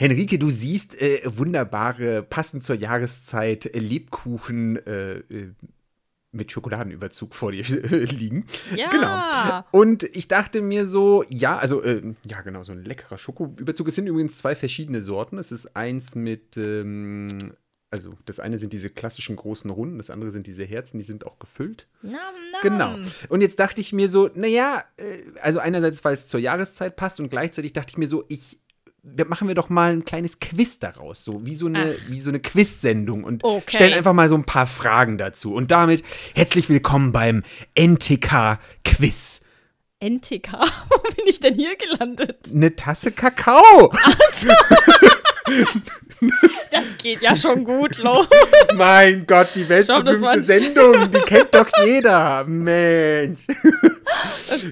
Henrike, du siehst äh, wunderbare, passend zur Jahreszeit, äh, Lebkuchen äh, äh mit Schokoladenüberzug vor dir liegen. Ja. Genau. Und ich dachte mir so, ja, also, äh, ja, genau, so ein leckerer Schokoüberzug. Es sind übrigens zwei verschiedene Sorten. Es ist eins mit, ähm, also das eine sind diese klassischen großen Runden, das andere sind diese Herzen, die sind auch gefüllt. Nam, nam. Genau. Und jetzt dachte ich mir so, naja, äh, also einerseits, weil es zur Jahreszeit passt und gleichzeitig dachte ich mir so, ich machen wir doch mal ein kleines Quiz daraus, so wie so eine, wie so eine Quiz-Sendung und Okay. stellen einfach mal so ein paar Fragen dazu. Und damit herzlich willkommen beim NTK-Quiz. NTK, wo bin ich denn hier gelandet? Eine Tasse Kakao. Das geht ja schon gut los. mein Gott, die weltberühmte Sendung, die kennt doch jeder. Mensch.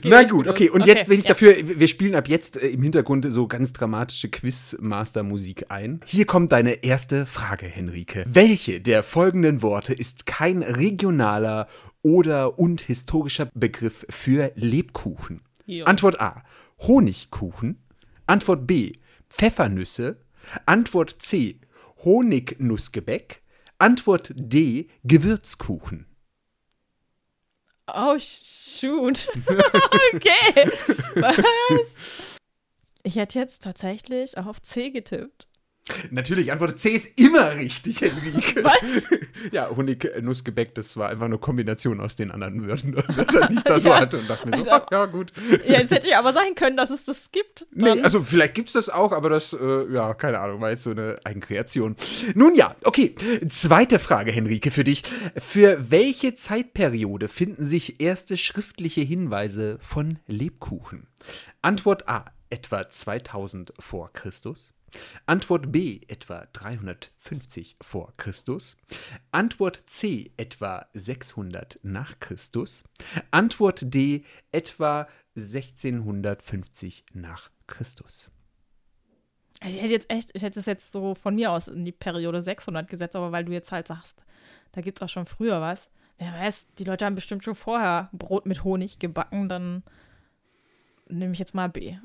Na gut, okay. Und jetzt bin ich ja. dafür, wir spielen ab jetzt äh, im Hintergrund so ganz dramatische Quizmaster-Musik ein. Hier kommt deine erste Frage, Henrike. Welche der folgenden Worte ist kein regionaler oder und historischer Begriff für Lebkuchen? Jo. Antwort A. Honigkuchen. Antwort B. Pfeffernüsse. Antwort C. Honignussgebäck. Antwort D. Gewürzkuchen. Oh, shoot. okay. Was? Ich hätte jetzt tatsächlich auch auf C getippt. Natürlich, Antwort C ist immer richtig, Henrike. Was? Ja, Honig-Nussgebäck, das war einfach eine Kombination aus den anderen Wörtern, die ich da so Ja. hatte und dachte mir so, Also- ach, ja, gut. Ja, jetzt hätte ich aber sagen können, dass es das gibt. Dann. Nee, also vielleicht gibt es das auch, aber das, äh, ja, keine Ahnung, war jetzt so eine Eigenkreation. Nun ja, okay. Zweite Frage, Henrike, für dich. Für welche Zeitperiode finden sich erste schriftliche Hinweise von Lebkuchen? Antwort A, etwa 2000 vor Christus. Antwort B, etwa 350 vor Christus. Antwort C, etwa 600 nach Christus. Antwort D, etwa 1650 nach Christus. Ich hätte jetzt echt, ich hätte es jetzt so von mir aus in die Periode 600 gesetzt, aber weil du jetzt halt sagst, da gibt es auch schon früher was. Wer weiß, die Leute haben bestimmt schon vorher Brot mit Honig gebacken, dann nehme ich jetzt mal B.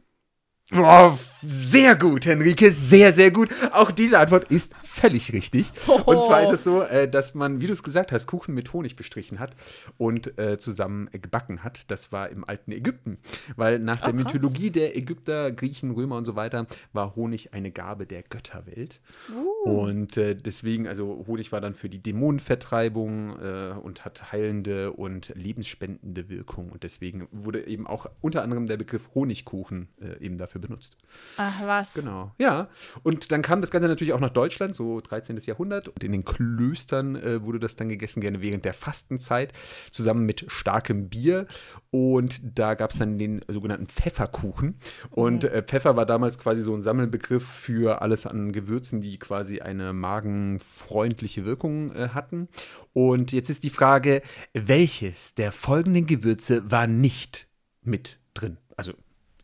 Boah, sehr gut, Henrike, sehr, sehr gut. Auch diese Antwort ist völlig richtig. Und zwar ist es so, äh, dass man, wie du es gesagt hast, Kuchen mit Honig bestrichen hat und äh, zusammen gebacken hat. Das war im alten Ägypten. Weil nach der Oh, krass. Mythologie der Ägypter, Griechen, Römer und so weiter war Honig eine Gabe der Götterwelt. Uh. Und äh, deswegen, also Honig war dann für die Dämonenvertreibung äh, und hat heilende und lebensspendende Wirkung. Und deswegen wurde eben auch unter anderem der Begriff Honigkuchen eben dafür benutzt. Ach was. Genau, ja. Und dann kam das Ganze natürlich auch nach Deutschland, so 13. Jahrhundert. Und in den Klöstern äh, wurde das dann gegessen, gerne während der Fastenzeit, zusammen mit starkem Bier. Und da gab es dann den sogenannten Pfefferkuchen. Und äh, Pfeffer war damals quasi so ein Sammelbegriff für alles an Gewürzen, die quasi eine magenfreundliche Wirkung äh, hatten. Und jetzt ist die Frage, welches der folgenden Gewürze war nicht mit drin?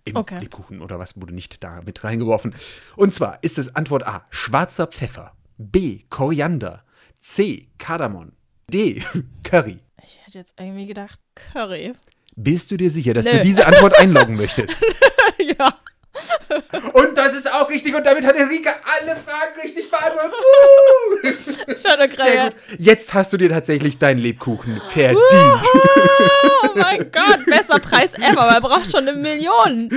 Im Okay. Lebkuchen oder was wurde nicht da mit reingeworfen? Und zwar ist es Antwort A, schwarzer Pfeffer, B, Koriander, C, Kardamom, D, Curry. Ich hätte jetzt irgendwie gedacht, Curry. Bist du dir sicher, dass Nö. du diese Antwort einloggen möchtest? ja. Und das ist auch richtig und damit hat Enrique alle Fragen richtig beantwortet. Uh! Schau doch Sehr gut. Jetzt hast du dir tatsächlich deinen Lebkuchen verdient. Oh mein Gott, besser Preis ever. Man braucht schon eine Million.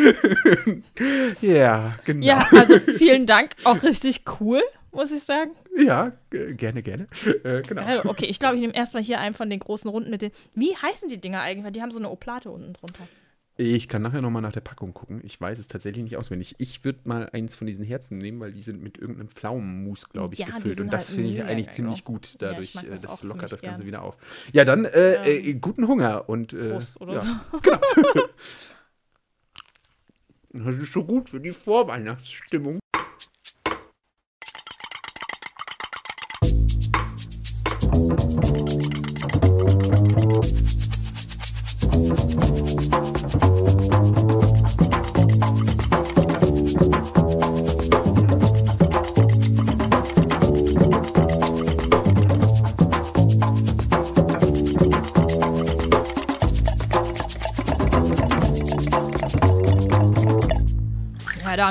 Ja, genau. Ja, also vielen Dank. Auch richtig cool, muss ich sagen. Ja, gerne, gerne. Äh, genau. Geil. Okay, ich glaube, ich nehme erstmal hier einen von den großen Runden mit den. Wie heißen die Dinger eigentlich? Weil die haben so eine Oplate unten drunter. Ich kann nachher nochmal nach der Packung gucken. Ich weiß es tatsächlich nicht auswendig. Ich würde mal eins von diesen Herzen nehmen, weil die sind mit irgendeinem Pflaumenmus, glaube ich, Ja, gefüllt. Und das halt finde ich eigentlich geil, ziemlich ja. gut. Ja, Dadurch, mag äh, das das, lockert das Ganze gern. wieder auf. Ja, dann äh, Ähm, äh, guten Hunger und äh, Prost oder ja. so. Genau. Das ist so gut für die Vorweihnachtsstimmung.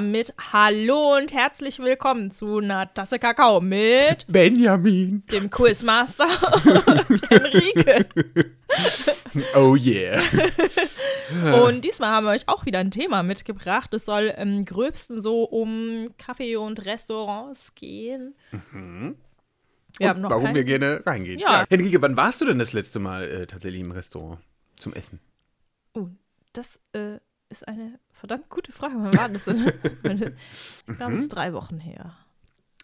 Damit Hallo und herzlich willkommen zu einer Tasse Kakao mit Benjamin. dem Quizmaster und Enrique. Oh yeah. Und diesmal haben wir euch auch wieder ein Thema mitgebracht. Es soll im gröbsten so um Kaffee und Restaurants gehen. Wir haben Und noch warum kein- wir gerne reingehen. Ja. Henrike, wann warst du denn das letzte Mal äh, tatsächlich im Restaurant zum Essen? Oh, das äh, ist eine verdammt gute Frage. Wann war das denn? ich glaube, es ist drei Wochen her.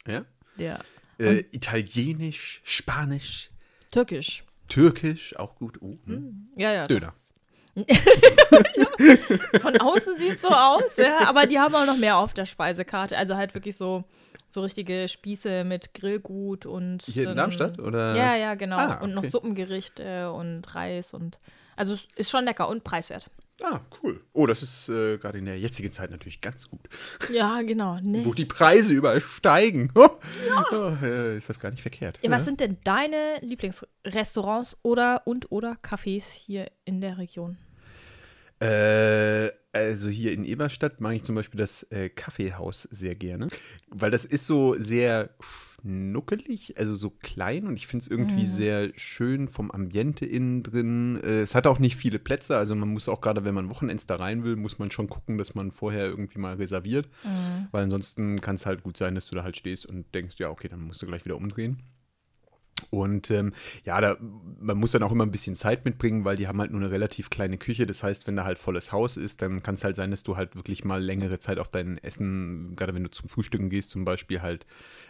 Ja? Ja. Äh, Italienisch, Spanisch, Türkisch. Türkisch, auch gut. Oh, hm. Ja, ja. Döner. Von außen sieht so aus, ja, aber die haben auch noch mehr auf der Speisekarte. Also halt wirklich so, so richtige Spieße mit Grillgut und. Hier in dann- Darmstadt? Oder? Ja, ja, genau. Ah, Und noch okay. Suppengerichte und Reis und. Also es ist schon lecker und preiswert. Ah, cool. Oh, das ist äh, gerade in der jetzigen Zeit natürlich ganz gut. Ja, genau. Nee. Wo die Preise überall steigen. Oh, äh, ist das gar nicht verkehrt. Ja, was sind denn deine Lieblingsrestaurants oder und oder Cafés hier in der Region? Äh, also hier in Eberstadt mag ich zum Beispiel das äh, Kaffeehaus sehr gerne, weil das ist so sehr schnuckelig, also so klein und ich finde es irgendwie sehr schön vom Ambiente innen drin. Äh, es hat auch nicht viele Plätze, also man muss auch gerade, wenn man Wochenends da rein will, muss man schon gucken, dass man vorher irgendwie mal reserviert, weil ansonsten kann es halt gut sein, dass du da halt stehst und denkst, ja, okay, dann musst du gleich wieder umdrehen. Und ähm, ja, da, man muss dann auch immer ein bisschen Zeit mitbringen, weil die haben halt nur eine relativ kleine Küche. Das heißt, wenn da halt volles Haus ist, dann kann es halt sein, dass du halt wirklich mal längere Zeit auf dein Essen, gerade wenn du zum Frühstücken gehst, zum Beispiel halt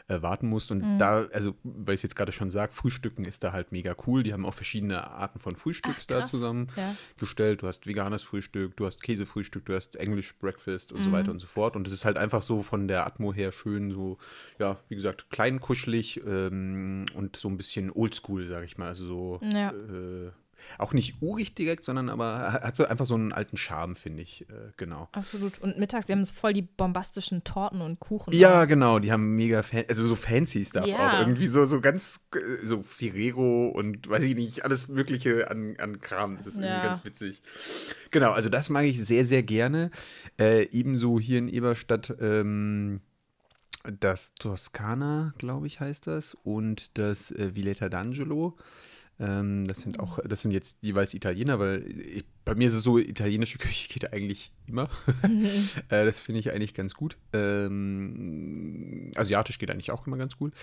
äh, warten musst. Und da, also, weil ich es jetzt gerade schon sage, Frühstücken ist da halt mega cool. Die haben auch verschiedene Arten von Frühstücks Ach, da zusammengestellt. Ja. Du hast veganes Frühstück, du hast Käsefrühstück, du hast English Breakfast und so Mhm. weiter und so fort. Und es ist halt einfach so von der Atmo her schön, so, ja, wie gesagt, klein, kuschelig ähm, und so ein bisschen oldschool, sag ich mal. Also so, Ja. äh, auch nicht urig direkt, sondern aber hat so einfach so einen alten Charme, finde ich. Äh, genau. Absolut. Und mittags, die haben voll die bombastischen Torten und Kuchen. Ja, genau, die haben mega, fan also so fancy Stuff Ja. auch. Irgendwie so, so ganz, äh, so Ferrero und weiß ich nicht, alles Mögliche an, an Kram. Das ist irgendwie Ja. ganz witzig. Genau, also das mag ich sehr, sehr gerne. Äh, ebenso hier in Eberstadt ähm, das Toskana, glaube ich, heißt das, und das äh, Villetta d'Angelo. Ähm, das sind auch, das sind jetzt jeweils Italiener, weil ich, bei mir ist es so, italienische Küche geht eigentlich immer. äh, das finde ich eigentlich ganz gut. Ähm, asiatisch geht eigentlich auch immer ganz gut.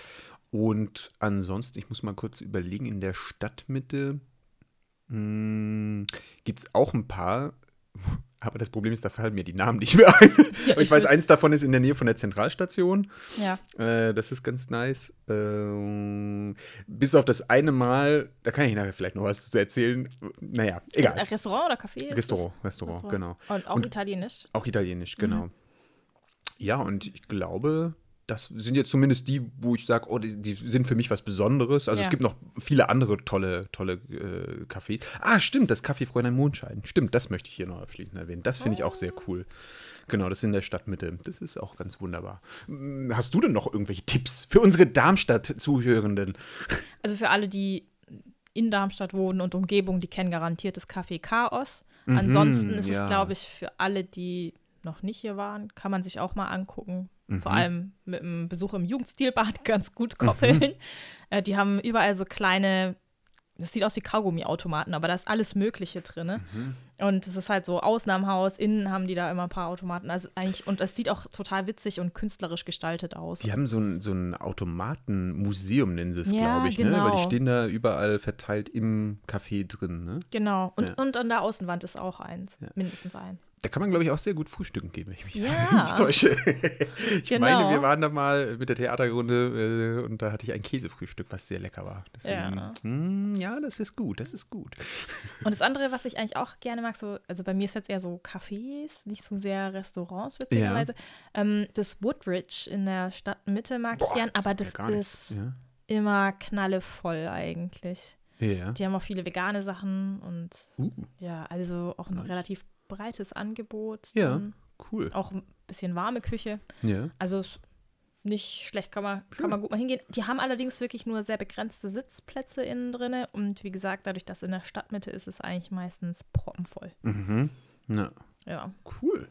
Und ansonsten, ich muss mal kurz überlegen, in der Stadtmitte gibt es auch ein paar. Aber das Problem ist, da fallen mir die Namen nicht mehr ein. Aber ich ich weiß, eins davon ist in der Nähe von der Zentralstation. Ja. Äh, das ist ganz nice. Ähm, bis auf das eine Mal, da kann ich nachher vielleicht noch was zu erzählen. Naja, ein egal. Restaurant oder Café? Restaurant, Restaurant, Restaurant. genau. Und auch Und- italienisch. Auch italienisch, Mhm. genau. Ja, und ich glaube, das sind jetzt zumindest die, wo ich sage, oh, die, die sind für mich was Besonderes. Also Ja. es gibt noch viele andere tolle, tolle äh, Cafés. Ah, stimmt, das Café Fräulein Mondschein. Stimmt, das möchte ich hier noch abschließend erwähnen. Das finde ich auch sehr cool. Genau, das ist in der Stadtmitte. Das ist auch ganz wunderbar. Hm, Hast du denn noch irgendwelche Tipps für unsere Darmstadt-Zuhörenden? Also für alle, die in Darmstadt wohnen und Umgebung, die kennen garantiert das Café Chaos. Ansonsten ist Mhm, ja. es, glaube ich, für alle, die noch nicht hier waren, kann man sich auch mal angucken. Mhm. Vor allem mit einem Besuch im Jugendstilbad ganz gut koppeln. Mhm. Äh, die haben überall so kleine, das sieht aus wie Kaugummiautomaten, aber da ist alles Mögliche drin. Mhm. Und es ist halt so Außenamhaus, innen haben die da immer ein paar Automaten. Also eigentlich, und es sieht auch total witzig und künstlerisch gestaltet aus. Die haben so ein, so ein Automatenmuseum, nennen sie es, Ja, glaube ich, ne? Weil die genau. stehen da überall verteilt im Café drin, ne? Genau. Und, Ja. und an der Außenwand ist auch eins. Ja. Mindestens ein. Da kann man, glaube ich, auch sehr gut frühstücken gehen, wenn ich mich Ja. nicht täusche. ich Genau. meine, wir waren da mal mit der Theaterrunde äh, und da hatte ich ein Käsefrühstück, was sehr lecker war. Deswegen, Ja. mm, ja, das ist gut, das ist gut. Und das andere, was ich eigentlich auch gerne mag, so, also bei mir ist jetzt eher so Cafés, nicht so sehr Restaurants, witzigerweise. Ähm, das Woodridge in der Stadtmitte mag ich gern, aber das ist immer knallevoll eigentlich. Ja. ja. Die haben auch viele vegane Sachen und Uh, ja, also auch ein Nice. relativ breites Angebot. Ja. cool. Auch ein bisschen warme Küche. Ja. Also ist nicht schlecht, kann man, kann man gut mal hingehen. Die haben allerdings wirklich nur sehr begrenzte Sitzplätze innen drin. Und wie gesagt, dadurch, dass in der Stadtmitte ist, ist es eigentlich meistens proppenvoll. Mhm. Ja. Ja. Cool.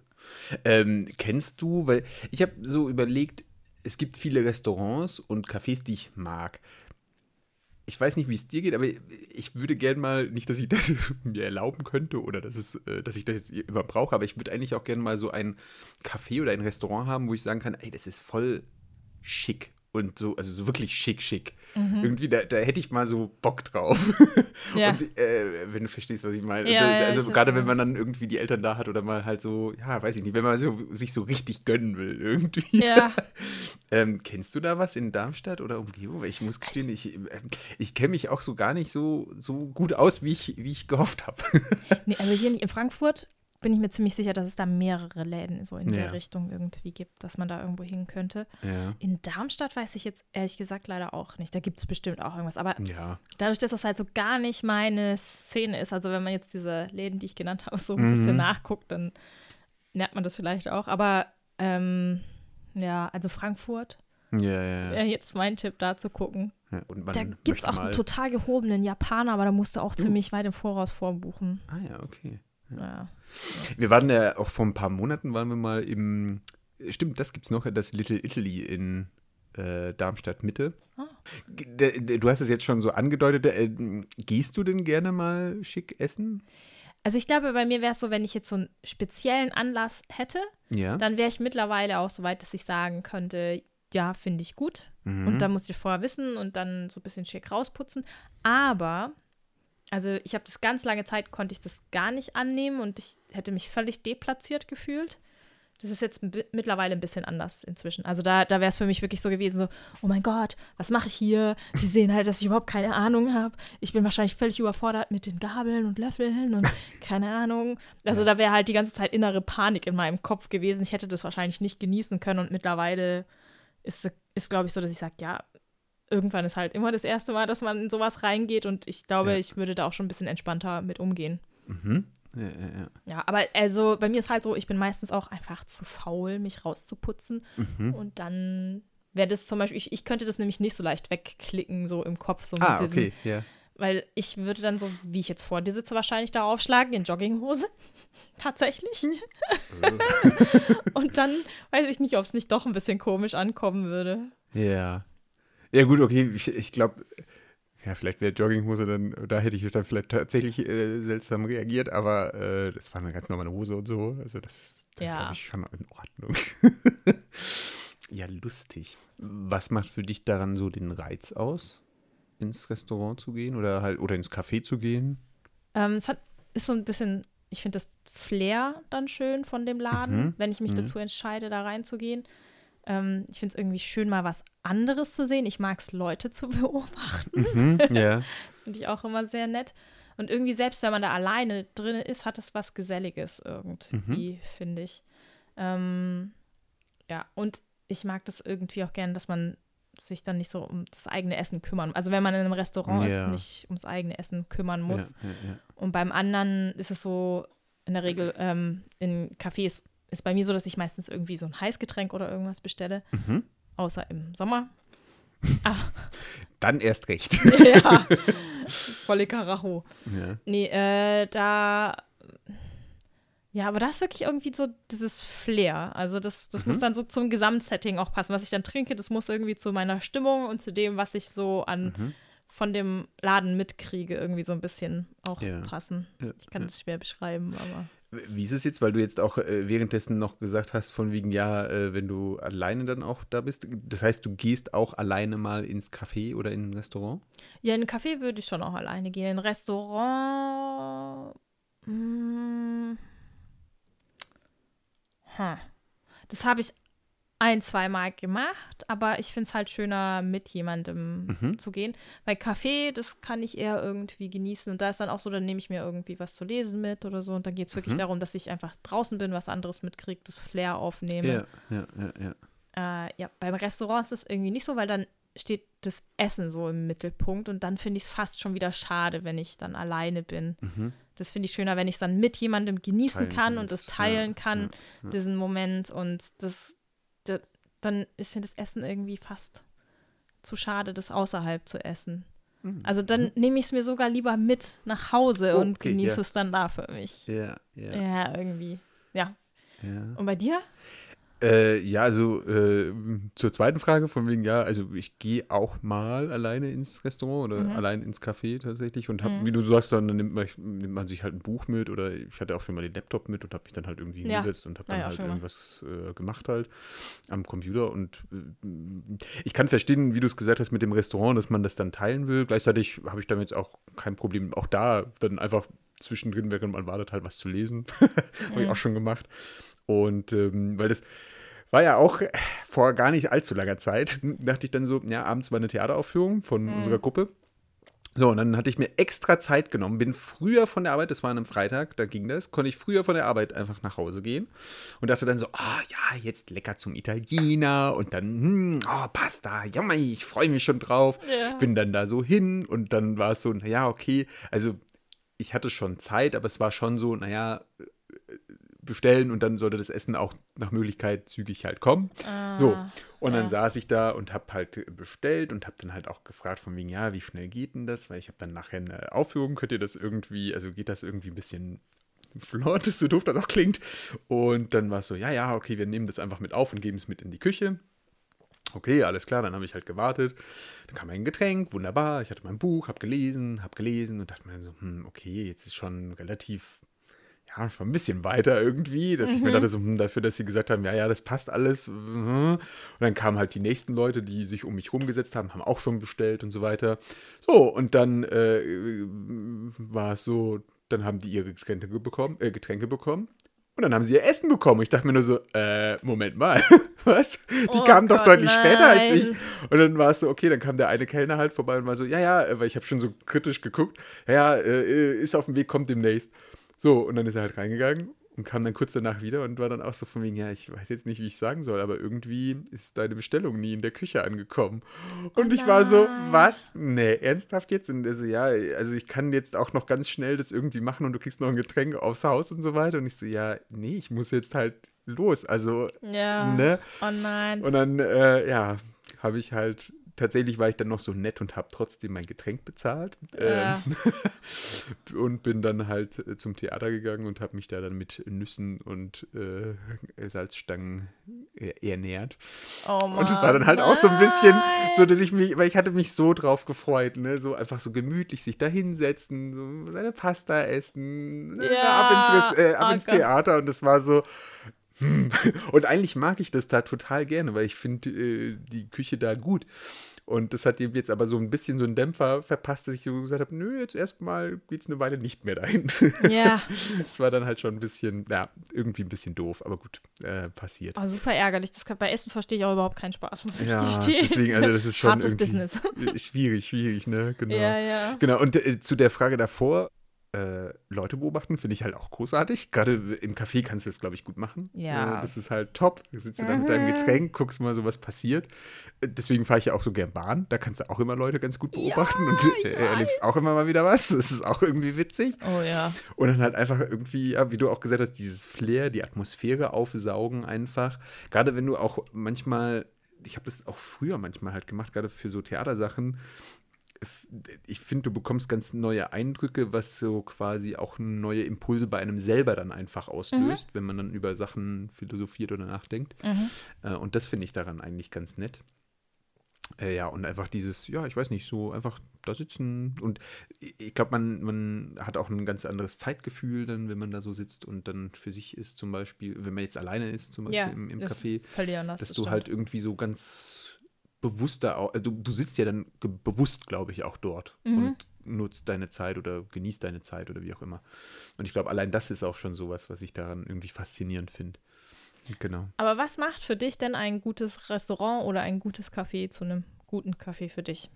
Ähm, kennst du, weil ich habe so überlegt, es gibt viele Restaurants und Cafés, die ich mag. Ich weiß nicht, wie es dir geht, aber ich würde gern mal, nicht, dass ich das mir erlauben könnte oder dass, es, äh, dass ich das jetzt immer brauche, aber ich würde eigentlich auch gerne mal so ein Café oder ein Restaurant haben, wo ich sagen kann, ey, das ist voll schick und so, also so wirklich schick, schick. Mhm. Irgendwie, da, da hätte ich mal so Bock drauf. Ja. Und äh, wenn du verstehst, was ich meine. Ja, Und, äh, ja, also gerade wenn man dann irgendwie die Eltern da hat oder mal halt so, ja, weiß ich nicht, wenn man so, sich so richtig gönnen will irgendwie. Ja. Ähm, kennst du da was in Darmstadt oder Umgebung? Ich muss gestehen, ich, ähm, ich kenne mich auch so gar nicht so, so gut aus, wie ich, wie ich gehofft habe. Nee, also hier in Frankfurt bin ich mir ziemlich sicher, dass es da mehrere Läden so in Ja. der Richtung irgendwie gibt, dass man da irgendwo hin könnte. Ja. In Darmstadt weiß ich jetzt ehrlich gesagt leider auch nicht. Da gibt es bestimmt auch irgendwas. Aber Ja. dadurch, dass das halt so gar nicht meine Szene ist, also wenn man jetzt diese Läden, die ich genannt habe, so ein Mhm. bisschen nachguckt, dann merkt man das vielleicht auch. Aber ähm, ja, also Frankfurt Ja, jetzt mein Tipp, da zu gucken. Und Da gibt es auch einen total gehobenen Japaner, aber da musst du auch Uh. ziemlich weit im Voraus vorbuchen. Ah ja, okay. Ja. Wir waren ja auch vor ein paar Monaten waren wir mal im, stimmt, das gibt's noch, das Little Italy in äh, Darmstadt Mitte. Ah. Du hast es jetzt schon so angedeutet. Äh, gehst du denn gerne mal schick essen? Also ich glaube, bei mir wäre es so, wenn ich jetzt so einen speziellen Anlass hätte, Ja. dann wäre ich mittlerweile auch so weit, dass ich sagen könnte, ja, finde ich gut. Mhm. Und dann musste ich vorher wissen und dann so ein bisschen schick rausputzen. Aber, also ich habe das ganz lange Zeit, konnte ich das gar nicht annehmen und ich hätte mich völlig deplatziert gefühlt. Das ist jetzt mittlerweile ein bisschen anders inzwischen. Also da, da wäre es für mich wirklich so gewesen, so, oh mein Gott, was mache ich hier? Die sehen halt, dass ich überhaupt keine Ahnung habe. Ich bin wahrscheinlich völlig überfordert mit den Gabeln und Löffeln und keine Ahnung. Also da wäre halt die ganze Zeit innere Panik in meinem Kopf gewesen. Ich hätte das wahrscheinlich nicht genießen können und mittlerweile ist, ist glaube ich, so, dass ich sage, ja, irgendwann ist halt immer das erste Mal, dass man in sowas reingeht und ich glaube, Ja. ich würde da auch schon ein bisschen entspannter mit umgehen. Mhm. Ja, ja, ja. Ja, aber also bei mir ist halt so, ich bin meistens auch einfach zu faul, mich rauszuputzen Mhm. und dann wäre das zum Beispiel, ich, ich könnte das nämlich nicht so leicht wegklicken, so im Kopf, so Ah, mit diesem, okay, ja. weil ich würde dann so, wie ich jetzt vor dir sitze, wahrscheinlich da aufschlagen, in Jogginghose. Tatsächlich. Und dann weiß ich nicht, ob es nicht doch ein bisschen komisch ankommen würde. Ja. Ja, gut, okay. Ich, ich glaube, ja, vielleicht wäre Jogginghose dann, da hätte ich dann vielleicht tatsächlich äh, seltsam reagiert, aber äh, das war eine ganz normale Hose und so. Also, das ist, Ja. ich, schon in Ordnung. ja, lustig. Was macht für dich daran so den Reiz aus, ins Restaurant zu gehen oder halt oder ins Café zu gehen? Ähm, es hat, ist so ein bisschen, ich finde das Flair dann schön von dem Laden, Mhm. wenn ich mich Mhm. dazu entscheide, da reinzugehen. Ähm, ich finde es irgendwie schön, mal was anderes zu sehen. Ich mag es, Leute zu beobachten. Mhm, ja. Das finde ich auch immer sehr nett. Und irgendwie, selbst wenn man da alleine drin ist, hat es was Geselliges irgendwie, finde ich. Ähm, ja, und ich mag das irgendwie auch gern, dass man sich dann nicht so um das eigene Essen kümmern. Also wenn man in einem Restaurant Ja. ist, nicht ums eigene Essen kümmern muss. Ja, ja. Und beim anderen ist es so, in der Regel ähm, in Cafés ist bei mir so, dass ich meistens irgendwie so ein Heißgetränk oder irgendwas bestelle, Mhm. außer im Sommer. Dann erst recht. ja, volle Karacho. ja. Nee, äh, da. Ja, aber da ist wirklich irgendwie so dieses Flair. Also das, das muss Mhm. dann so zum Gesamtsetting auch passen. Was ich dann trinke, das muss irgendwie zu meiner Stimmung und zu dem, was ich so an Mhm. von dem Laden mitkriege, irgendwie so ein bisschen auch Ja. passen. Ja, Ich kann ja. das schwer beschreiben, aber. Wie ist es jetzt, weil du jetzt auch äh, währenddessen noch gesagt hast, von wegen, ja, äh, wenn du alleine dann auch da bist. Das heißt, du gehst auch alleine mal ins Café oder in ein Restaurant? Ja, in ein Café würde ich schon auch alleine gehen. In ein Restaurant. mm, hm. Das habe ich ein, zwei Mal gemacht, aber ich finde es halt schöner, mit jemandem Mhm. zu gehen. Bei Kaffee, das kann ich eher irgendwie genießen. Und da ist dann auch so, dann nehme ich mir irgendwie was zu lesen mit oder so. Und dann geht es wirklich Mhm. darum, dass ich einfach draußen bin, was anderes mitkriege, das Flair aufnehme. Ja, ja, ja, ja. Äh, ja, beim Restaurant ist das irgendwie nicht so, weil dann steht das Essen so im Mittelpunkt und dann finde ich es fast schon wieder schade, wenn ich dann alleine bin. Mhm. Das finde ich schöner, wenn ich es dann mit jemandem genießen Teilen kann und es teilen Ja, kann, ja, ja. diesen Moment. Und das, da- dann ist mir das Essen irgendwie fast zu schade, das außerhalb zu essen. Mhm. Also dann nehme ich es mir sogar lieber mit nach Hause und okay, genieße ja. es dann da für mich. Ja, ja. Ja, irgendwie. Ja. Ja. Und bei dir? Äh, ja, also äh, zur zweiten Frage von wegen, ja, also ich gehe auch mal alleine ins Restaurant oder Mhm. allein ins Café tatsächlich und hab, Mhm. wie du sagst, dann nimmt man, nimmt man sich halt ein Buch mit oder ich hatte auch schon mal den Laptop mit und habe mich dann halt irgendwie Ja. hingesetzt und habe dann Ja, halt irgendwas äh, gemacht halt am Computer und äh, ich kann verstehen, wie du es gesagt hast mit dem Restaurant, dass man das dann teilen will. Gleichzeitig habe ich damit jetzt auch kein Problem, auch da dann einfach zwischendrin, während man wartet, halt was zu lesen. habe ich Mhm. auch schon gemacht. Und ähm, weil das war ja auch vor gar nicht allzu langer Zeit, dachte ich dann so, ja, abends war eine Theateraufführung von Mhm. unserer Gruppe. So, und dann hatte ich mir extra Zeit genommen, bin früher von der Arbeit, das war an einem Freitag, da ging das, konnte ich früher von der Arbeit einfach nach Hause gehen und dachte dann so, ah ja, jetzt lecker zum Italiener und dann, hm, oh, Pasta, jammer, ich freue mich schon drauf. Ja. Bin dann da so hin und dann war es so, naja, okay, also ich hatte schon Zeit, aber es war schon so, naja, bestellen und dann sollte das Essen auch nach Möglichkeit zügig halt kommen. Ah, So, und dann ja. saß ich da und habe halt bestellt und habe dann halt auch gefragt von wegen, ja, wie schnell geht denn das? Weil ich habe dann nachher eine Aufführung, könnt ihr das irgendwie, also geht das irgendwie ein bisschen flott, so doof das auch klingt. Und dann war es so, ja, ja, okay, wir nehmen das einfach mit auf und geben es mit in die Küche. Okay, alles klar, dann habe ich halt gewartet. Dann kam ein Getränk, wunderbar. Ich hatte mein Buch, habe gelesen, habe gelesen und dachte mir so, hm, okay, jetzt ist schon relativ, ja, schon ein bisschen weiter irgendwie, dass ich mir dachte so, hm, dafür, dass sie gesagt haben, ja, ja, das passt alles. mhm. Und dann kamen halt die nächsten Leute, die sich um mich rumgesetzt haben, haben auch schon bestellt und so weiter. So, und dann äh, war es so, dann haben die ihre Getränke bekommen, äh, Getränke bekommen. Und dann haben sie ihr Essen bekommen. Ich dachte mir nur so, äh, Moment mal, was? Die Oh kamen doch Gott, deutlich später als ich. nein. Und dann war es so, okay, dann kam der eine Kellner halt vorbei und war so, ja, ja, weil ich habe schon so kritisch geguckt, ja, ja, äh, ist auf dem Weg, kommt demnächst. So, und dann ist er halt reingegangen und kam dann kurz danach wieder und war dann auch so von wegen, ja, ich weiß jetzt nicht, wie ich sagen soll, aber irgendwie ist deine Bestellung nie in der Küche angekommen. Und ich war so, was? Nee, ernsthaft jetzt? Und er so, ja, also ich kann jetzt auch noch ganz schnell das irgendwie machen und du kriegst noch ein Getränk aufs Haus und so weiter. Und ich so, ja, nee, ich muss jetzt halt los. Also, Ja. ne? Oh nein. Und dann, äh, ja, habe ich halt, tatsächlich war ich dann noch so nett und habe trotzdem mein Getränk bezahlt. Ja. Ähm, und bin dann halt äh, zum Theater gegangen und habe mich da dann mit Nüssen und äh, Salzstangen äh, ernährt. oh Mann. Und war dann halt auch so ein bisschen, nein. so dass ich mich, weil ich hatte mich so drauf gefreut, ne, so einfach so gemütlich sich da hinsetzen, so seine Pasta essen, ne, Ja, ab ins, äh, ab oh ins. Theater und das war so. Hm. Und eigentlich mag ich das da total gerne, weil ich finde äh, die Küche da gut. Und das hat ihm jetzt aber so ein bisschen so einen Dämpfer verpasst, dass ich so gesagt habe, nö, jetzt erstmal geht es eine Weile nicht mehr dahin. Ja. Das war dann halt schon ein bisschen, ja, irgendwie ein bisschen doof, aber gut, äh, passiert. Oh, super ärgerlich. Das kann, bei Essen verstehe ich auch überhaupt keinen Spaß, muss ich Ja, gestehen. deswegen, also das ist schon Hartes Business. schwierig, schwierig, ne? Genau. Ja, ja. Genau, und äh, zu der Frage davor, äh, Leute beobachten, finde ich halt auch großartig. Gerade im Café kannst du das, glaube ich, gut machen. Ja. Äh, das ist halt top. Du sitzt da mit deinem Mhm. Getränk, guckst mal so, was passiert. Äh, Deswegen fahre ich ja auch so gern Bahn. Da kannst du auch immer Leute ganz gut beobachten und ich äh, erlebst auch immer mal wieder was. Das ist auch irgendwie witzig. Oh ja. Und dann halt einfach irgendwie, ja, wie du auch gesagt hast, dieses Flair, die Atmosphäre aufsaugen einfach. Gerade wenn du auch manchmal, ich habe das auch früher manchmal halt gemacht, gerade für so Theatersachen. Ich finde, du bekommst ganz neue Eindrücke, was so quasi auch neue Impulse bei einem selber dann einfach auslöst, wenn man dann über Sachen philosophiert oder nachdenkt. Mhm. Äh, und das finde ich daran eigentlich ganz nett. Äh, ja, und einfach dieses, ja, ich weiß nicht, so einfach da sitzen. Und ich- glaube, man, man hat auch ein ganz anderes Zeitgefühl dann, wenn man da so sitzt und dann für sich ist, zum Beispiel, wenn man jetzt alleine ist, zum Beispiel Ja, im, im Café, dass das du stimmt. halt irgendwie so ganz bewusster, also du, du sitzt ja dann bewusst, glaube ich, auch dort Mhm. und nutzt deine Zeit oder genießt deine Zeit oder wie auch immer. Und ich glaube, allein das ist auch schon sowas, was ich daran irgendwie faszinierend finde. Genau. Aber was macht für dich denn ein gutes Restaurant oder ein gutes Café zu einem guten Café für dich?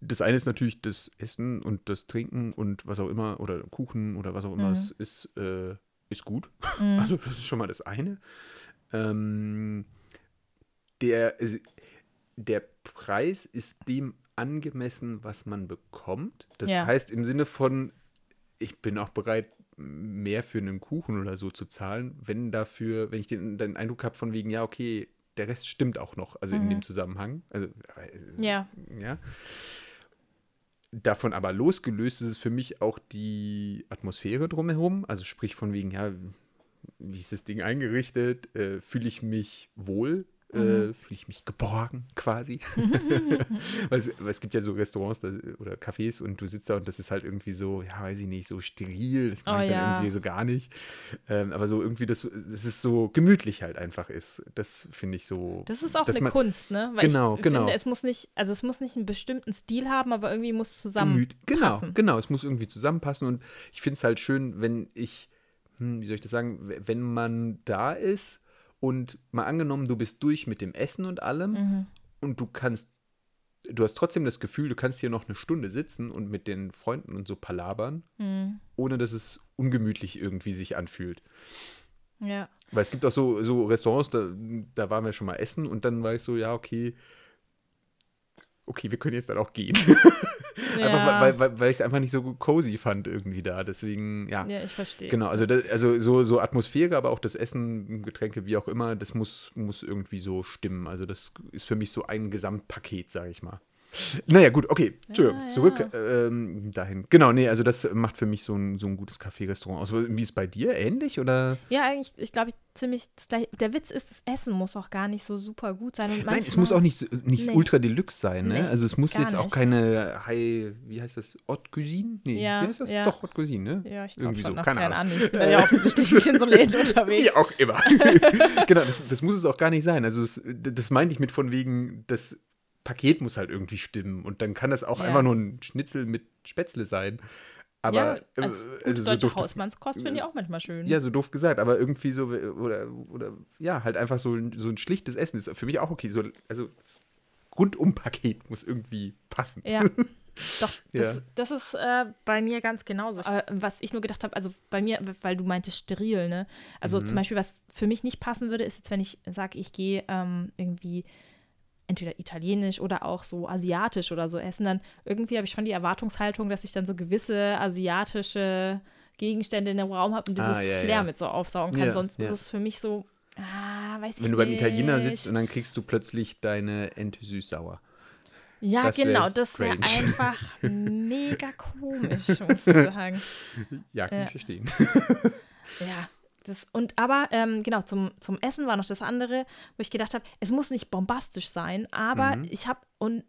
Das eine ist natürlich das Essen und das Trinken und was auch immer, oder Kuchen oder was auch immer Mhm. es ist, äh, ist gut. Mhm. Also das ist schon mal das eine. Ähm, der, also, der Preis ist dem angemessen, was man bekommt. Das Ja. heißt im Sinne von, ich bin auch bereit, mehr für einen Kuchen oder so zu zahlen, wenn dafür, wenn ich den, den Eindruck habe von wegen, ja, okay, der Rest stimmt auch noch, also in Mhm. dem Zusammenhang. Also, äh, Ja. ja. Davon aber losgelöst ist es für mich auch die Atmosphäre drumherum. Also sprich von wegen, ja, wie ist das Ding eingerichtet? Äh, Fühle ich mich wohl? Äh, Mhm. Fühle ich mich geborgen quasi? weil, es, weil es gibt ja so Restaurants da, oder Cafés und du sitzt da und das ist halt irgendwie so, ja, weiß ich nicht, so steril. Das mag Oh ich dann ja. irgendwie so gar nicht. Ähm, aber so irgendwie, dass dass es so gemütlich halt einfach ist. Das finde ich so. Das ist auch eine man- Kunst, ne? Weil Genau, ich genau. finde, es muss nicht, also es muss nicht einen bestimmten Stil haben, aber irgendwie muss es zusammen Gemüt genau, genau. Es muss irgendwie zusammenpassen und ich finde es halt schön, wenn ich, hm, wie soll ich das sagen, wenn man da ist und mal angenommen, du bist durch mit dem Essen und allem Mhm. und du kannst, du hast trotzdem das Gefühl, du kannst hier noch eine Stunde sitzen und mit den Freunden und so palabern, Mhm. ohne dass es ungemütlich irgendwie sich anfühlt. Ja. Weil es gibt auch so, so Restaurants, da, da waren wir schon mal essen und dann war ich so, ja, okay, okay, wir können jetzt dann auch gehen. Einfach ja. weil, weil, weil ich es einfach nicht so cozy fand irgendwie da. Deswegen, ja. ja, ich verstehe. Genau, also, das, also so, so Atmosphäre, aber auch das Essen, Getränke, wie auch immer, das muss, muss irgendwie so stimmen. Also das ist für mich so ein Gesamtpaket, sage ich mal. Naja, gut, okay, Entschuldigung, Ja, zurück ja. ähm, dahin. Genau, nee, also das macht für mich so ein, so ein gutes Café-Restaurant aus. Wie ist es bei dir? Ähnlich oder? Ja, eigentlich, ich glaube, ziemlich das gleiche. Der Witz ist, das Essen muss auch gar nicht so super gut sein. Und Nein, es manchmal- muss auch nicht, nicht Nee. ultra deluxe sein, ne? Nee, also es muss jetzt auch nicht. keine High, wie heißt das, Haute Cuisine? Nee, Ja, wie heißt das? Doch, Haute Cuisine, ne? Ja, ich glaube so, noch, keine Ahnung. Ahnung. Ich bin ja offensichtlich nicht in so Läden unterwegs. Wie auch immer. genau, das, das muss es auch gar nicht sein. Also es, das meinte ich mit von wegen, das Paket muss halt irgendwie stimmen und dann kann das auch Ja. einfach nur ein Schnitzel mit Spätzle sein. Aber ja, äh, als also gute so doof Hausmannskost finde ich auch manchmal schön. ja, so doof gesagt, aber irgendwie so, oder, oder ja, halt einfach so, ein- so ein schlichtes Essen ist für mich auch okay. So, also das Rundumpaket muss irgendwie passen. Ja, doch, das, Ja. das ist äh, bei mir ganz genauso. Aber was ich nur gedacht habe, also bei mir, weil du meintest steril, ne? Also Mhm. zum Beispiel, was für mich nicht passen würde, ist jetzt, wenn ich sage, ich gehe ähm, irgendwie entweder italienisch oder auch so asiatisch oder so essen, dann irgendwie habe ich schon die Erwartungshaltung, dass ich dann so gewisse asiatische Gegenstände in dem Raum habe und dieses Ah, ja, Flair ja. mit so aufsaugen kann. Ja, Sonst ist es für mich so, ah, weiß ich Wenn du beim nicht. Italiener sitzt und dann kriegst du plötzlich deine Ente süß-sauer. Ja, Das genau, das wäre einfach mega komisch, muss ich sagen. Ja, kann ich verstehen. Ja, das, und aber, ähm, genau, zum, zum Essen war noch das andere, wo ich gedacht habe, es muss nicht bombastisch sein, aber Mhm. ich habe, und,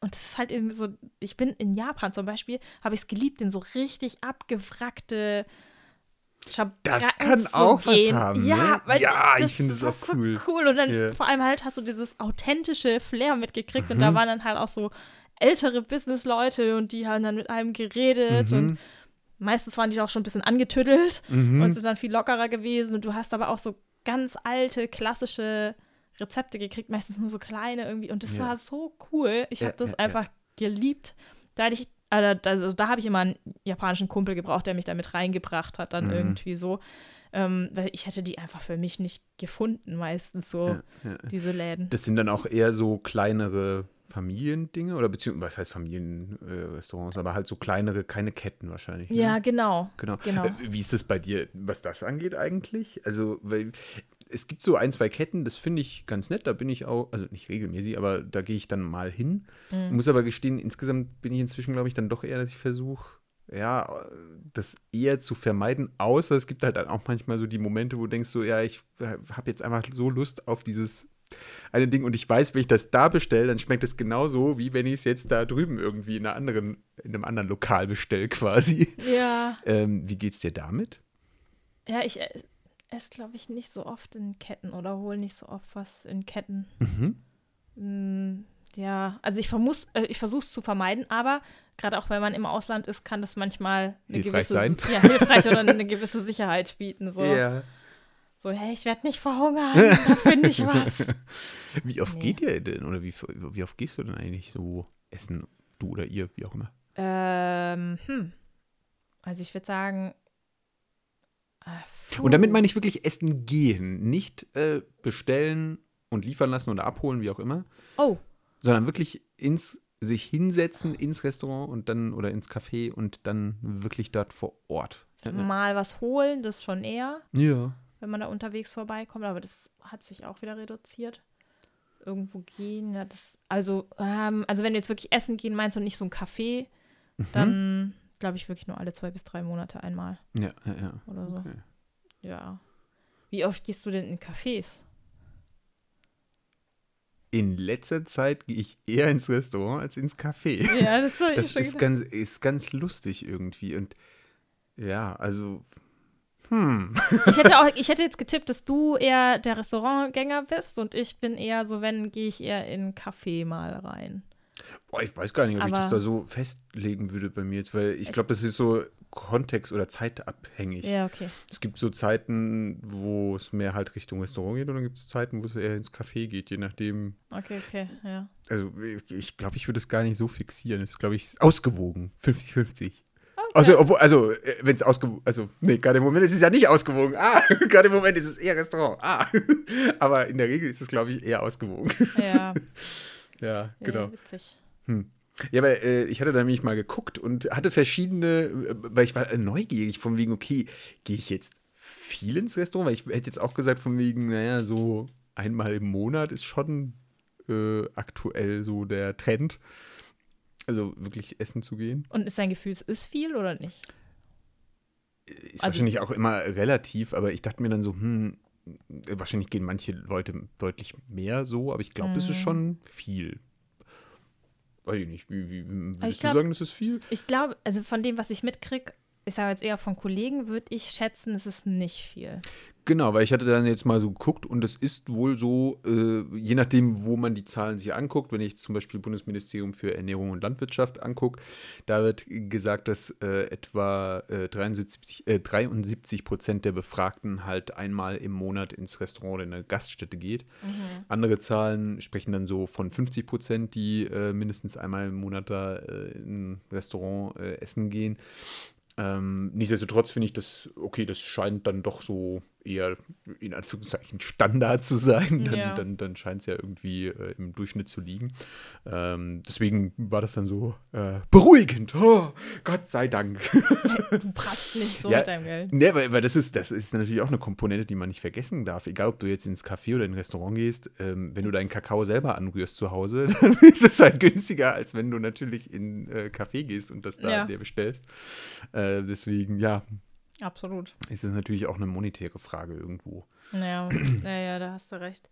und das ist halt irgendwie so, ich bin in Japan zum Beispiel, habe ich es geliebt, in so richtig abgewrackte Schabracken Das kann zu auch was gehen. haben, Ja, ne? weil Ja, ich finde es auch so cool. cool. Und dann Ja. vor allem halt hast du dieses authentische Flair mitgekriegt und Mhm. da waren dann halt auch so ältere Businessleute und die haben dann mit einem geredet Mhm. und meistens waren die auch schon ein bisschen angetüddelt Mhm. und sind dann viel lockerer gewesen. Und du hast aber auch so ganz alte, klassische Rezepte gekriegt, meistens nur so kleine irgendwie. Und das Ja. war so cool. Ich Ja, habe das ja, einfach geliebt. Da hatte ich, also, also da habe ich immer einen japanischen Kumpel gebraucht, der mich da mit reingebracht hat, dann Mhm. irgendwie so. Ähm, weil ich hätte die einfach für mich nicht gefunden, meistens so, diese Läden. Das sind dann auch eher so kleinere Familiendinge oder beziehungsweise, was heißt Familienrestaurants, aber halt so kleinere, keine Ketten wahrscheinlich. Ne? Ja, genau. genau. genau. Äh, Wie ist es bei dir, was das angeht eigentlich? Also, weil es gibt so ein, zwei Ketten, das finde ich ganz nett, da bin ich auch, also nicht regelmäßig, aber da gehe ich dann mal hin. Mhm. Muss aber gestehen, insgesamt bin ich inzwischen, glaube ich, dann doch eher, dass ich versuche, ja, das eher zu vermeiden, außer es gibt halt dann auch manchmal so die Momente, wo du denkst so, ja, ich habe jetzt einfach so Lust auf dieses eine Ding und ich weiß, wenn ich das da bestelle, dann schmeckt es genauso, wie wenn ich es jetzt da drüben irgendwie in, einer anderen, in einem anderen Lokal bestelle quasi. Ja. Ähm, wie geht's dir damit? Ja, ich äh, esse, glaube ich, nicht so oft in Ketten oder hole nicht so oft was in Ketten. Mhm. Mm, ja, also ich, vermuss, äh, ich versuche es zu vermeiden, aber gerade auch wenn man im Ausland ist, kann das manchmal eine Hilfreich gewisse sein. Ja, hilfreich oder eine gewisse Sicherheit bieten. So, Ja. So hey, ich werde nicht verhungern, da finde ich was. Wie oft Nee. geht ihr denn oder wie, wie oft gehst du denn eigentlich so essen, du oder ihr, wie auch immer? ähm, hm. Also ich würde sagen. äh, Und damit meine ich wirklich essen gehen, nicht äh, bestellen und liefern lassen oder abholen, wie auch immer, Oh, sondern wirklich ins sich hinsetzen ins Restaurant und dann oder ins Café und dann wirklich dort vor Ort. Mal was holen, das schon eher. ja. Wenn man da unterwegs vorbeikommt, aber das hat sich auch wieder reduziert. Irgendwo gehen, ja, das, also, ähm, also wenn du jetzt wirklich essen gehen meinst und nicht so ein Café, Mhm. dann glaube ich wirklich nur alle zwei bis drei Monate einmal ja, ja, ja. oder so. Okay. Ja. Wie oft gehst du denn in Cafés? In letzter Zeit gehe ich eher ins Restaurant als ins Café. Ja, das, soll ich Das ist ganz, ist ganz lustig irgendwie. Und ja, also, hm. Ich hätte, auch, ich hätte jetzt getippt, dass du eher der Restaurantgänger bist und ich bin eher so, wenn, gehe ich eher in Café mal rein. Boah, ich weiß gar nicht, ob ich Aber- das da so festlegen würde bei mir jetzt, weil ich glaube, das ist so kontext- oder zeitabhängig. Ja, okay. Es gibt so Zeiten, wo es mehr halt Richtung Restaurant geht und dann gibt es Zeiten, wo es eher ins Café geht, je nachdem. Okay, okay, ja. Also ich- ich glaube, ich würde es gar nicht so fixieren. Es ist, glaube ich, ausgewogen. 50-50. Also, obwohl, also wenn es ausgewogen, also, nee, gerade im Moment ist es ja nicht ausgewogen. Ah, gerade im Moment ist es eher Restaurant. Ah, aber in der Regel ist es, glaube ich, eher ausgewogen. Ja, ja, genau. ja witzig. Ja, aber äh, ich hatte da nämlich mal geguckt und hatte verschiedene, äh, weil ich war äh, neugierig von wegen, okay, gehe ich jetzt viel ins Restaurant? Weil ich hätte jetzt auch gesagt von wegen, naja, so einmal im Monat ist schon äh, aktuell so der Trend. Also wirklich essen zu gehen. Und ist dein Gefühl, es ist viel oder nicht? Ist Also- wahrscheinlich auch immer relativ, aber ich dachte mir dann so, hm, wahrscheinlich gehen manche Leute deutlich mehr so, aber ich glaube, es ist Mhm. schon viel. Weiß ich nicht, wie, wie würdest ich du glaub- sagen, das ist viel? Ich glaube, also von dem, was ich mitkriege, ich sage jetzt eher von Kollegen, würde ich schätzen, es ist nicht viel. Genau, weil ich hatte dann jetzt mal so geguckt und es ist wohl so, äh, je nachdem, wo man die Zahlen sich anguckt, wenn ich zum Beispiel Bundesministerium für Ernährung und Landwirtschaft angucke, da wird gesagt, dass äh, etwa äh, 73, äh, 73 Prozent der Befragten halt einmal im Monat ins Restaurant oder in eine Gaststätte geht. Andere Zahlen sprechen dann so von 50 Prozent, die äh, mindestens einmal im Monat da äh, in ein Restaurant äh, essen gehen. Ähm, nichtsdestotrotz finde ich das, okay, das scheint dann doch so eher in Anführungszeichen Standard zu sein. Dann, Ja. dann, dann scheint es ja irgendwie äh, im Durchschnitt zu liegen. Ähm, deswegen war das dann so äh, beruhigend. Oh, Gott sei Dank. Du prasst nicht so Ja. mit deinem Geld. Ne, weil, weil das, ist, das ist natürlich auch eine Komponente, die man nicht vergessen darf. Egal, ob du jetzt ins Café oder in ein Restaurant gehst, ähm, wenn du deinen Kakao selber anrührst zu Hause, dann ist es halt günstiger, als wenn du natürlich in äh, Café gehst und das da Ja. dir bestellst. Äh, deswegen, ja, Absolut. ist es natürlich auch eine monetäre Frage irgendwo. Naja, naja, da hast du recht.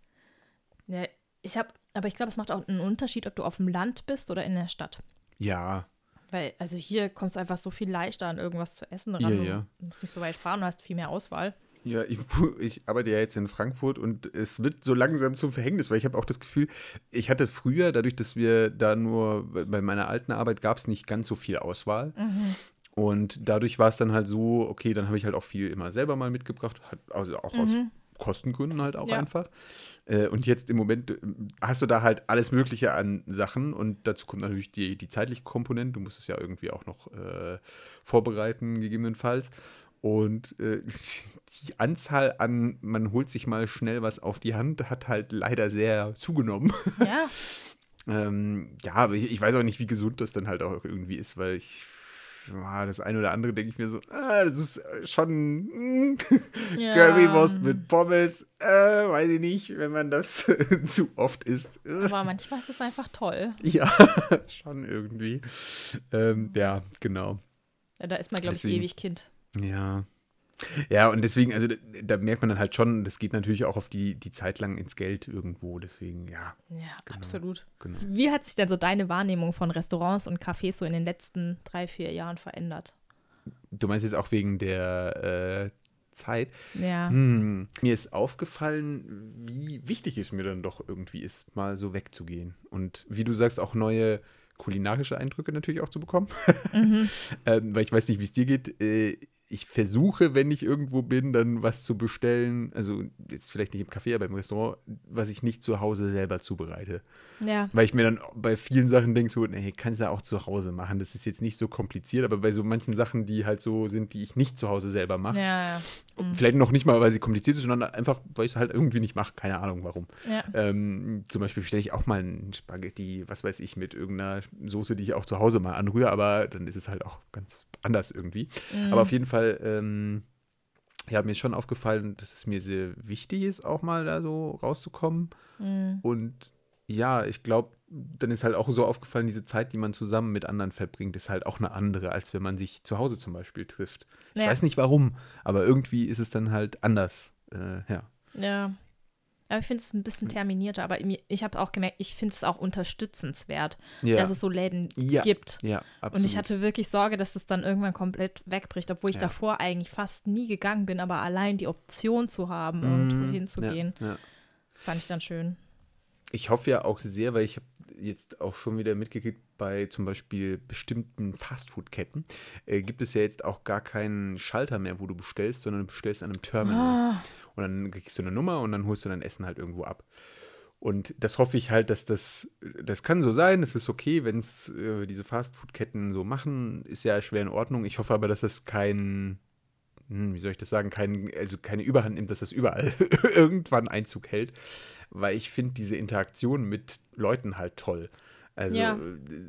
Ja, ich habe, aber ich glaube, es macht auch einen Unterschied, ob du auf dem Land bist oder in der Stadt. Ja, Weil, also hier kommst du einfach so viel leichter an irgendwas zu essen ran. Ja, Du ja. musst nicht so weit fahren, du hast viel mehr Auswahl. Ja, ich, ich arbeite ja jetzt in Frankfurt und es wird so langsam zum Verhängnis, weil ich habe auch das Gefühl, ich hatte früher, dadurch, dass wir da nur, bei meiner alten Arbeit gab es nicht ganz so viel Auswahl. Und dadurch war es dann halt so, okay, dann habe ich halt auch viel immer selber mal mitgebracht, also auch aus Kostengründen halt auch Ja. einfach. Äh, Und jetzt im Moment äh, hast du da halt alles Mögliche an Sachen und dazu kommt natürlich die, die zeitliche Komponente. Du musst es ja irgendwie auch noch äh, vorbereiten, gegebenenfalls. Und äh, die Anzahl an, man holt sich mal schnell was auf die Hand, hat halt leider sehr zugenommen. Ja, ähm, ja, aber ich, ich weiß auch nicht, wie gesund das dann halt auch irgendwie ist, weil ich, das eine oder andere denke ich mir so, ah, das ist äh, schon mm, Ja. Currywurst mit Pommes, äh, weiß ich nicht, wenn man das zu oft isst. aber manchmal ist es einfach toll. Ja, schon irgendwie. Ähm, ja, genau. Ja, da ist man, glaube ich, ewig Kind. Ja. Ja, und deswegen, also da, da merkt man dann halt schon, das geht natürlich auch auf die, die Zeit lang ins Geld irgendwo. Deswegen, ja, Ja, Genau. absolut. genau. Wie hat sich denn so deine Wahrnehmung von Restaurants und Cafés so in den letzten drei, vier Jahren verändert? Du meinst jetzt auch wegen der äh, Zeit. Ja. Hm, mir ist aufgefallen, wie wichtig es mir dann doch irgendwie ist, mal so wegzugehen. Und wie du sagst, auch neue kulinarische Eindrücke natürlich auch zu bekommen. Mhm. ähm, weil ich weiß nicht, wie es dir geht. Äh, ich versuche, wenn ich irgendwo bin, dann was zu bestellen. Also jetzt vielleicht nicht im Café, aber im Restaurant, was ich nicht zu Hause selber zubereite. Ja. Weil ich mir dann bei vielen Sachen denke, so, nee, kannst du ja auch zu Hause machen. Das ist jetzt nicht so kompliziert, aber bei so manchen Sachen, die halt so sind, die ich nicht zu Hause selber mache, Ja, ja. Vielleicht noch nicht mal, weil sie kompliziert sind, sondern einfach, weil ich es halt irgendwie nicht mache. Keine Ahnung warum. ja. Ähm, zum Beispiel bestelle ich auch mal ein Spaghetti, was weiß ich, mit irgendeiner Soße, die ich auch zu Hause mal anrühre, aber dann ist es halt auch ganz anders irgendwie. Mhm. Aber auf jeden Fall, ähm, ja, mir ist schon aufgefallen, dass es mir sehr wichtig ist, auch mal da so rauszukommen. Mhm. Und ja, ich glaube, dann ist halt auch so aufgefallen, diese Zeit, die man zusammen mit anderen verbringt, ist halt auch eine andere, als wenn man sich zu Hause zum Beispiel trifft. Ich Ja. weiß nicht warum, aber irgendwie ist es dann halt anders. äh, ja. Ja. Aber ich finde es ein bisschen terminierter, aber ich habe auch gemerkt, ich finde es auch unterstützenswert, Ja, dass es so Läden Ja, gibt. ja absolut. Und ich hatte wirklich Sorge, dass das dann irgendwann komplett wegbricht, obwohl ich Ja. davor eigentlich fast nie gegangen bin, aber allein die Option zu haben und Mhm, wohin zu ja, gehen, Ja. fand ich dann schön. Ich hoffe ja auch sehr, weil ich habe jetzt auch schon wieder mitgekriegt, bei zum Beispiel bestimmten Fastfood-Ketten äh, gibt es ja jetzt auch gar keinen Schalter mehr, wo du bestellst, sondern du bestellst an einem Terminal. Ah, Und dann kriegst du eine Nummer und dann holst du dein Essen halt irgendwo ab. Und das hoffe ich halt, dass das, das kann so sein, es ist okay, wenn es äh, diese Fastfood-Ketten so machen, ist ja schwer in Ordnung. Ich hoffe aber, dass das kein, hm, wie soll ich das sagen, kein, also keine Überhand nimmt, dass das überall irgendwann Einzug hält. Weil ich finde diese Interaktion mit Leuten halt toll. Also Ja.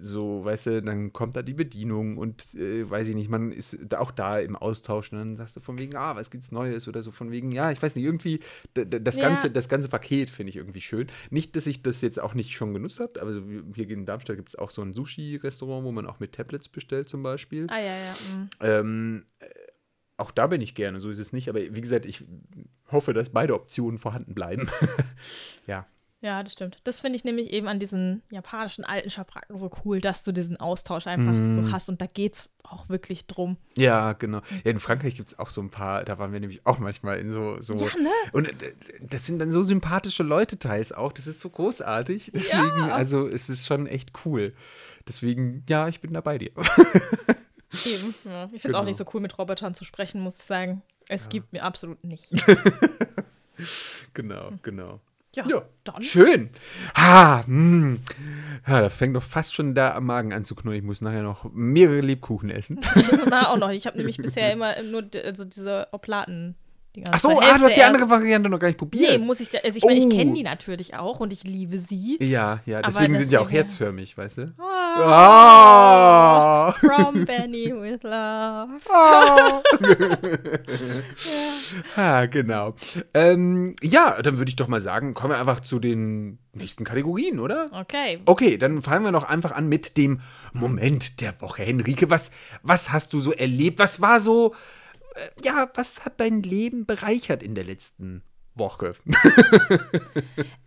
so, weißt du, dann kommt da die Bedienung und äh, weiß ich nicht, man ist auch da im Austausch und dann sagst du von wegen, ah, was gibt's Neues oder so von wegen, ja, ich weiß nicht, irgendwie das Ja. ganze, das ganze Paket finde ich irgendwie schön. Nicht, dass ich das jetzt auch nicht schon genutzt habe, aber hier in Darmstadt gibt es auch so ein Sushi-Restaurant, wo man auch mit Tablets bestellt zum Beispiel. ah ja, ja. mm. Ähm, äh, auch da bin ich gerne, so ist es nicht, aber wie gesagt, ich hoffe, dass beide Optionen vorhanden bleiben. ja. Ja, das stimmt. Das finde ich nämlich eben an diesen japanischen alten Schabracken so cool, dass du diesen Austausch einfach Mhm. so hast und da geht es auch wirklich drum. Ja, genau. Ja, in Frankreich gibt es auch so ein paar, da waren wir nämlich auch manchmal in so. so Ja, ne? Und äh, das sind dann so sympathische Leute teils auch. Das ist so großartig. Deswegen, also es ist schon echt cool. Deswegen, ja, ich bin da bei dir. Eben. Ja. Ich finde es Genau. auch nicht so cool, mit Robotern zu sprechen, muss ich sagen. Es gibt mir absolut nichts. genau, genau. Ja, Ja, dann. schön. Ha, mh. ja, da fängt doch fast schon da am Magen an zu knurren. Ich muss nachher noch mehrere Lebkuchen essen. Ich muss nachher auch noch. Ich habe nämlich bisher immer nur also diese Oplaten. Dinger. Ach so, ah, du hast die andere Variante noch gar nicht Nee, probiert. muss ich. da- Also ich meine, ich Oh. kenne die natürlich auch und ich liebe sie. ja, ja, deswegen sind die auch herzförmig, weißt du? Ah, Ah. From Benny with Love. Ah. Ah, genau. Ähm, ja, dann würde ich doch mal sagen, kommen wir einfach zu den nächsten Kategorien, oder? Okay. Okay, dann fangen wir noch einfach an mit dem Moment der Woche. Henrike, was, was hast du so erlebt? Was war so, ja, was hat dein Leben bereichert in der letzten Woche?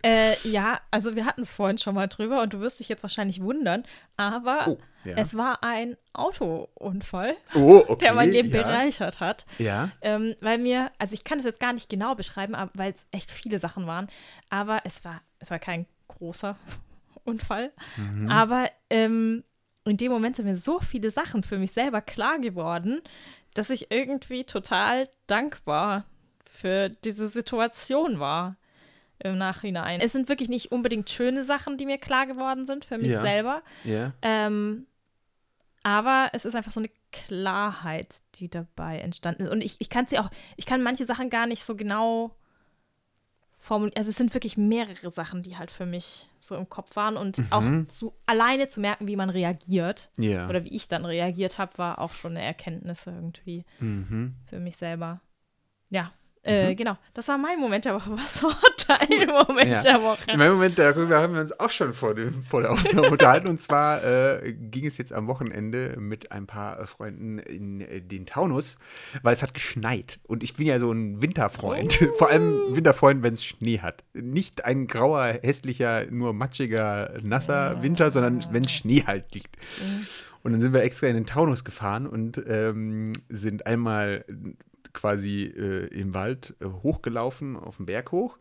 Äh, ja, also wir hatten es vorhin schon mal drüber und du wirst dich jetzt wahrscheinlich wundern, aber Oh, ja. es war ein Autounfall, Oh, okay. der mein Leben ja. bereichert hat. Ja. Ähm, weil mir, also ich kann es jetzt gar nicht genau beschreiben, weil es echt viele Sachen waren, aber es war, es war kein großer Unfall. Mhm. Aber ähm, in dem Moment sind mir so viele Sachen für mich selber klar geworden, dass ich irgendwie total dankbar für diese Situation war im Nachhinein. Es sind wirklich nicht unbedingt schöne Sachen, die mir klar geworden sind für mich Ja. selber. Ja. Ähm, aber es ist einfach so eine Klarheit, die dabei entstanden ist. Und ich, ich kann sie auch, ich kann manche Sachen gar nicht so genau formulieren. Also es sind wirklich mehrere Sachen, die halt für mich so im Kopf waren. Und auch zu, alleine zu merken, wie man reagiert Ja. oder wie ich dann reagiert habe, war auch schon eine Erkenntnis irgendwie Mhm. für mich selber. Ja. Äh, genau, das war mein Moment der Woche. Was war dein Moment Ja. der Woche? In meinem Moment, darüber haben wir uns auch schon vor, dem, vor der Aufnahme unterhalten. Und zwar äh, ging es jetzt am Wochenende mit ein paar Freunden in äh, den Taunus, weil es hat geschneit. Und ich bin ja so ein Winterfreund. Vor allem Winterfreund, wenn es Schnee hat. Nicht ein grauer, hässlicher, nur matschiger, nasser Winter, sondern wenn Schnee halt liegt. Und dann sind wir extra in den Taunus gefahren und ähm, sind einmal quasi äh, im Wald äh, hochgelaufen, auf den Berg hoch.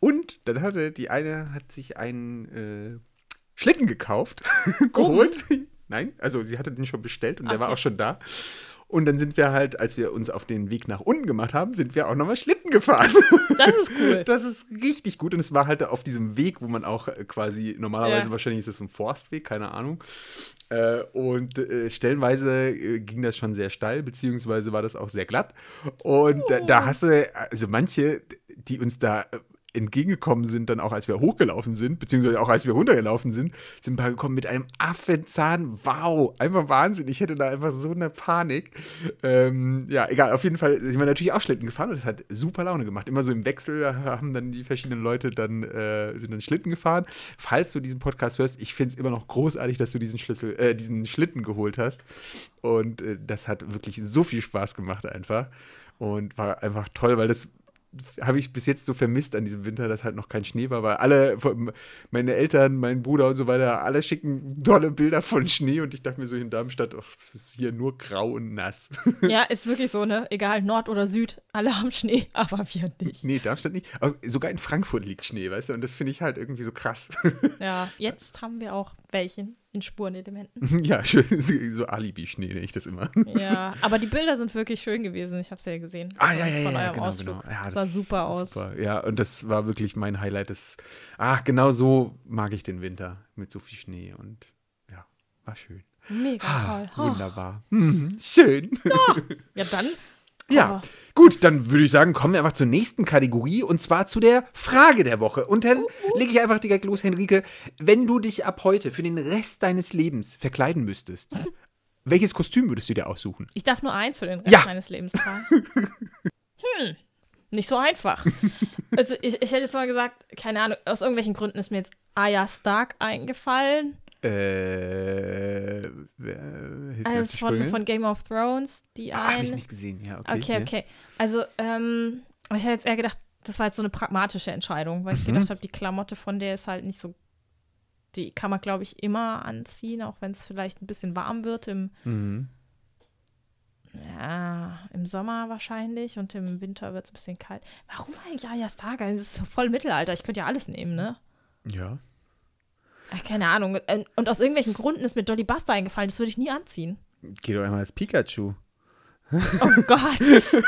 Und dann hatte die eine hat sich einen äh, Schlitten gekauft, geholt. Nein, also sie hatte den schon bestellt und der war Okay. auch schon da. Und dann sind wir halt, als wir uns auf den Weg nach unten gemacht haben, sind wir auch nochmal Schlitten gefahren. Das ist cool. Das ist richtig gut. Und es war halt auf diesem Weg, wo man auch äh, quasi, normalerweise Ja. wahrscheinlich ist es ein Forstweg, keine Ahnung. Äh, und äh, stellenweise ging das schon sehr steil, beziehungsweise war das auch sehr glatt. Und da, da hast du, also manche, die uns da entgegengekommen sind, dann auch als wir hochgelaufen sind, beziehungsweise auch als wir runtergelaufen sind, sind ein paar gekommen mit einem Affenzahn. Wow, einfach Wahnsinn. Ich hätte da einfach so eine Panik. Ähm, ja, egal, auf jeden Fall sind wir natürlich auch Schlitten gefahren und das hat super Laune gemacht. Immer so im Wechsel haben dann die verschiedenen Leute dann, äh, sind dann Schlitten gefahren. Falls du diesen Podcast hörst, ich finde es immer noch großartig, dass du diesen Schlüssel, äh, diesen Schlitten geholt hast. Und äh, das hat wirklich so viel Spaß gemacht einfach. Und war einfach toll, weil das habe ich bis jetzt so vermisst an diesem Winter, dass halt noch kein Schnee war, weil alle, meine Eltern, mein Bruder und so weiter, alle schicken tolle Bilder von Schnee und ich dachte mir so in Darmstadt, ach, es ist hier nur grau und nass. Ja, ist wirklich so, ne? Egal, Nord oder Süd, alle haben Schnee, aber wir nicht. Nee, Darmstadt nicht. Aber sogar in Frankfurt liegt Schnee, weißt du? Und das finde ich halt irgendwie so krass. Ja, jetzt haben wir auch welchen in Spurenelementen. ja, schön. So Alibi-Schnee nenne ich das immer. Ja, aber die Bilder sind wirklich schön gewesen. Ich habe es ja gesehen. Ah, ja, ja, Von ja, eurem genau, Ausflug. genau. Ja, das sah super aus. Super. Ja, und das war wirklich mein Highlight. Das, ach, genau so mag ich den Winter mit so viel Schnee und ja, war schön. Mega Ah, toll. Oh. wunderbar. Mhm, schön. Ja, dann. Ja, gut, dann würde ich sagen, kommen wir einfach zur nächsten Kategorie und zwar zu der Frage der Woche. Und dann lege ich einfach direkt los, Henrike. Wenn du dich ab heute für den Rest deines Lebens verkleiden müsstest, welches Kostüm würdest du dir aussuchen? Ich darf nur eins für den Rest Ja. meines Lebens tragen. hm, nicht so einfach. Also ich, ich hätte jetzt mal gesagt, keine Ahnung, aus irgendwelchen Gründen ist mir jetzt Arya Stark eingefallen. Äh, auf Also von, von Game of Thrones, die Ah, Habe ich eine. nicht gesehen, ja, okay. Okay, ja. okay. Also, ähm, ich hätte jetzt eher gedacht, das war jetzt so eine pragmatische Entscheidung, weil ich Mhm. gedacht habe, die Klamotte von der ist halt nicht so. Die kann man, glaube ich, immer anziehen, auch wenn es vielleicht ein bisschen warm wird im, Mhm. ja, im Sommer wahrscheinlich und im Winter wird es ein bisschen kalt. Warum eigentlich Arya Stark? Das ist so voll Mittelalter. Ich könnte ja alles nehmen, ne? Ja. Keine Ahnung. Ähm, Und aus irgendwelchen Gründen ist mir Dolly Buster eingefallen. Das würde ich nie anziehen. Geh doch einmal als Pikachu. Oh Gott.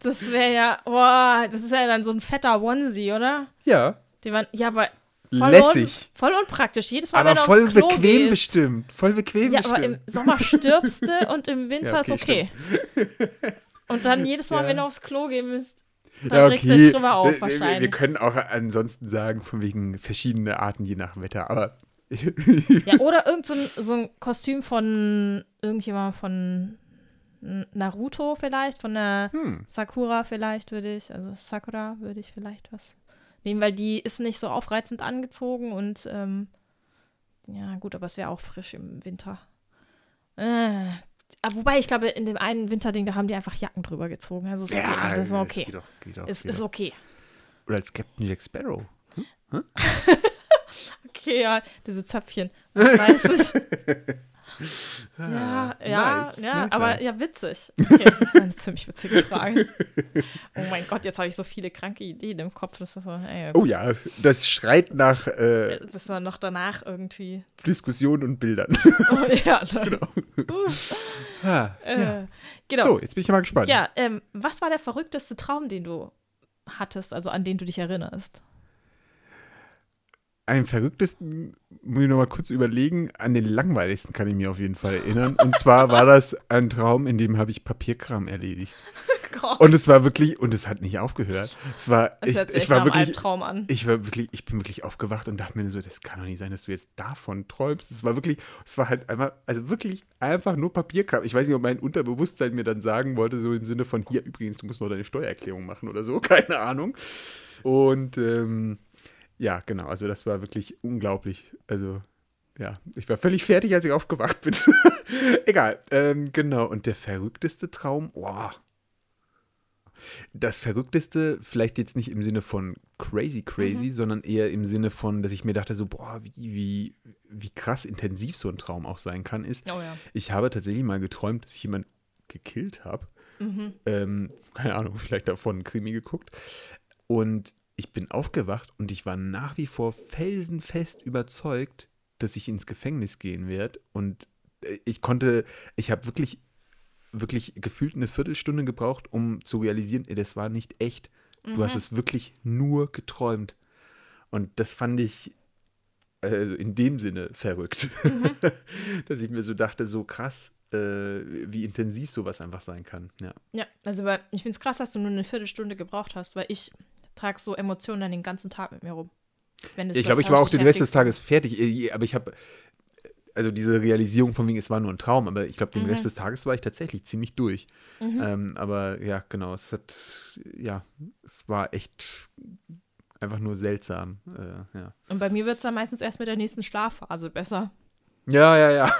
Das wäre ja, boah, das ist ja dann so ein fetter Onesie, oder? Ja. Die waren, ja, aber voll, Lässig. Un, voll unpraktisch. Jedes Mal, wenn Aber du voll aufs Klo bequem gehst. bestimmt. Voll bequem Ja, aber bestimmt. im Sommer stirbst du und im Winter Ja, ist okay, okay. Und dann jedes Mal, Ja. wenn du aufs Klo gehen müsst, ja, drüber auf Wir- wir, können auch ansonsten sagen, von wegen verschiedene Arten je nach Wetter, aber Ja, oder irgend so ein, so ein Kostüm von irgendjemand von Naruto vielleicht, von der hm, Sakura vielleicht würde ich, also Sakura würde ich vielleicht was nehmen, weil die ist nicht so aufreizend angezogen und ähm, ja gut, aber es wäre auch frisch im Winter. Äh, wobei, ich glaube, in dem einen Winterding, da haben die einfach Jacken drüber gezogen. Also es ist okay. ja, das ist okay. geht doch, geht doch, Es geht ist okay. Oder als Captain Jack Sparrow. Okay, ja, diese Zöpfchen. Das weiß ich. Ja, ja, nice, ja, nice, aber nice. ja, witzig. Okay, das ist eine ziemlich witzige Frage. Oh mein Gott, jetzt habe ich so viele kranke Ideen im Kopf. Das ist so, ey, Oh ja, das schreit nach äh, das war noch danach irgendwie. Diskussionen und Bildern. Oh, ja, ne? ah, äh, ja. Genau. So, jetzt bin ich mal gespannt. Ja, ähm, was war der verrückteste Traum, den du hattest, also an den du dich erinnerst? Einen verrücktesten, muss ich noch mal kurz überlegen, an den langweiligsten kann ich mich auf jeden Fall erinnern. Und zwar war das ein Traum, in dem habe ich Papierkram erledigt. Gott, Und es war wirklich, und es hat nicht aufgehört. Es war, das ich, hört sich ich war einem wirklich, Albtraum an. ich war wirklich, ich bin wirklich aufgewacht und dachte mir so, das kann doch nicht sein, dass du jetzt davon träumst. Es war wirklich, es war halt einfach, also wirklich einfach nur Papierkram. Ich weiß nicht, ob mein Unterbewusstsein mir dann sagen wollte, so im Sinne von, hier übrigens, du musst noch deine Steuererklärung machen oder so, keine Ahnung. Und ähm, ja, genau, also das war wirklich unglaublich. Also, ja, ich war völlig fertig, als ich aufgewacht bin. Egal, ähm, genau. Und der verrückteste Traum, boah. Das Verrückteste, vielleicht jetzt nicht im Sinne von crazy, crazy, sondern eher im Sinne von, dass ich mir dachte, so, boah, wie, wie, wie krass intensiv so ein Traum auch sein kann, ist, Oh ja. ich habe tatsächlich mal geträumt, dass ich jemanden gekillt habe. Mhm. Ähm, keine Ahnung, vielleicht davon einen Krimi geguckt. Und ich bin aufgewacht und ich war nach wie vor felsenfest überzeugt, dass ich ins Gefängnis gehen werde. Und äh, ich konnte, ich habe wirklich, wirklich gefühlt eine Viertelstunde gebraucht, um zu realisieren, ey, das war nicht echt. Du hast es wirklich nur geträumt. Und das fand ich äh, in dem Sinne verrückt, dass ich mir so dachte, so krass, äh, wie intensiv sowas einfach sein kann. Ja. Ja, also weil ich finde es krass, dass du nur eine Viertelstunde gebraucht hast, weil ich trage so Emotionen dann den ganzen Tag mit mir rum. Ich glaube, ich war auch den Rest des Tages fertig, äh, aber ich habe, also diese Realisierung von wegen, es war nur ein Traum, aber ich glaube, den Mhm. Rest des Tages war ich tatsächlich ziemlich durch. Ähm, aber ja, genau, es hat, ja, es war echt einfach nur seltsam. Äh, ja. Und bei mir wird es dann meistens erst mit der nächsten Schlafphase besser. Ja, ja, ja.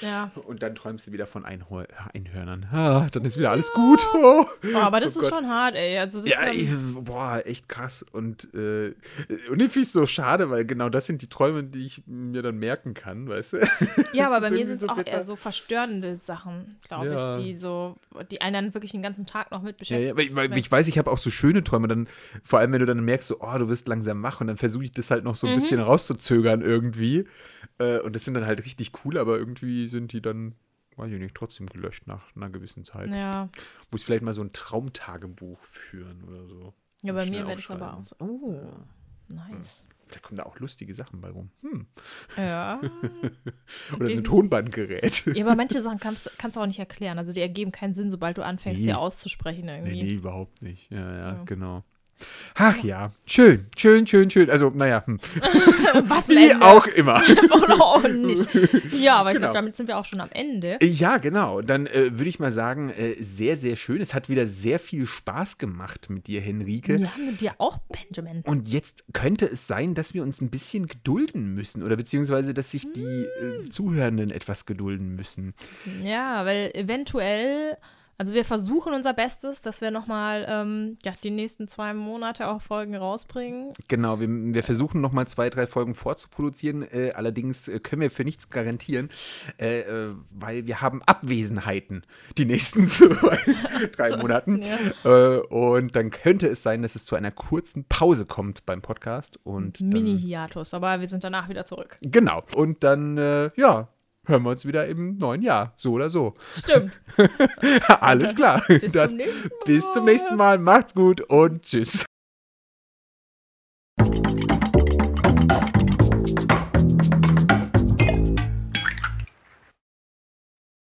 Ja. Und dann träumst du wieder von Einhor Einhörnern. Ah, dann ist wieder alles gut. Oh. Oh, aber das Oh ist Gott. schon hart, ey. Also das Ja, ist ich, boah, echt krass. Und, äh, und ich finde es so schade, weil genau das sind die Träume, die ich mir dann merken kann, weißt du? Ja, aber bei mir sind es so auch bitter. eher so verstörende Sachen, glaube Ja. ich, die so, die einen dann wirklich den ganzen Tag noch mit Ja, beschäftigen. ja, weil, weil ich weiß, ich habe auch so schöne Träume, dann, vor allem wenn du dann merkst, so, oh, du wirst langsam wach und dann versuche ich das halt noch so ein Mhm. bisschen rauszuzögern irgendwie. Äh, und das sind dann halt richtig cool, aber irgendwie sind die dann, weiß ich nicht, trotzdem gelöscht nach einer gewissen Zeit. Ja, Muss ich vielleicht mal so ein Traumtagebuch führen oder so. ja bei mir wäre das aber auch so. Oh, nice. Da kommen da auch lustige Sachen bei rum. Hm. Ja. Oder so ein. Tonbandgerät. ja, aber manche Sachen kannst, kannst du auch nicht erklären. Also die ergeben keinen Sinn, sobald du anfängst, Nee. die auszusprechen Nee, irgendwie. nee, überhaupt nicht. Ja, ja, Ja. genau. Ach ja, schön, schön, schön, schön. Also, naja, hm. Was wie Ende. auch immer. Oder auch nicht. Ja, aber ich Genau. glaube, damit sind wir auch schon am Ende. Ja, genau. Dann äh, würde ich mal sagen, äh, sehr, sehr schön. Es hat wieder sehr viel Spaß gemacht mit dir, Henrike. Ja, mit dir auch, Benjamin. Und jetzt könnte es sein, dass wir uns ein bisschen gedulden müssen oder beziehungsweise, dass sich die äh, Zuhörenden etwas gedulden müssen. Ja, weil eventuell, also wir versuchen unser Bestes, dass wir nochmal ähm, ja, die nächsten zwei Monate auch Folgen rausbringen. Genau, wir, wir versuchen nochmal zwei, drei Folgen vorzuproduzieren. Äh, allerdings äh, können wir für nichts garantieren, äh, äh, weil wir haben Abwesenheiten die nächsten zwei, drei So, Monaten. ja. Äh, und dann könnte es sein, dass es zu einer kurzen Pause kommt beim Podcast. Und Mini-Hiatus, aber wir sind danach wieder zurück. Genau. Und dann, äh, ja, hören wir uns wieder im neuen Jahr. So oder so. Stimmt. Alles klar. Bis Dann zum nächsten Mal. bis zum nächsten Mal. Macht's gut und tschüss.